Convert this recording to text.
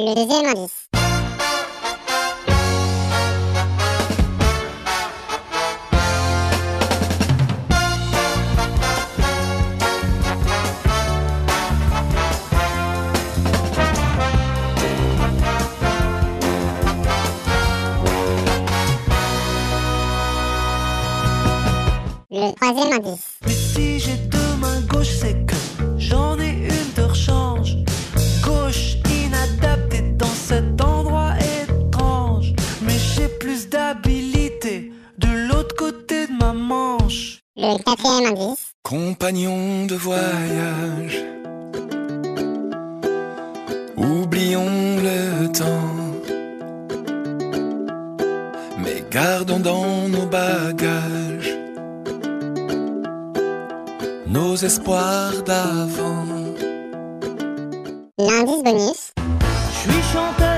Le deuxième indice. Le troisième indice. Mais si j'ai deux mains gauches, c'est Le quatrième indice. Compagnon de voyage, oublions le temps, mais gardons dans nos bagages nos espoirs d'avant. L'indice bonus. Je suis chanteur,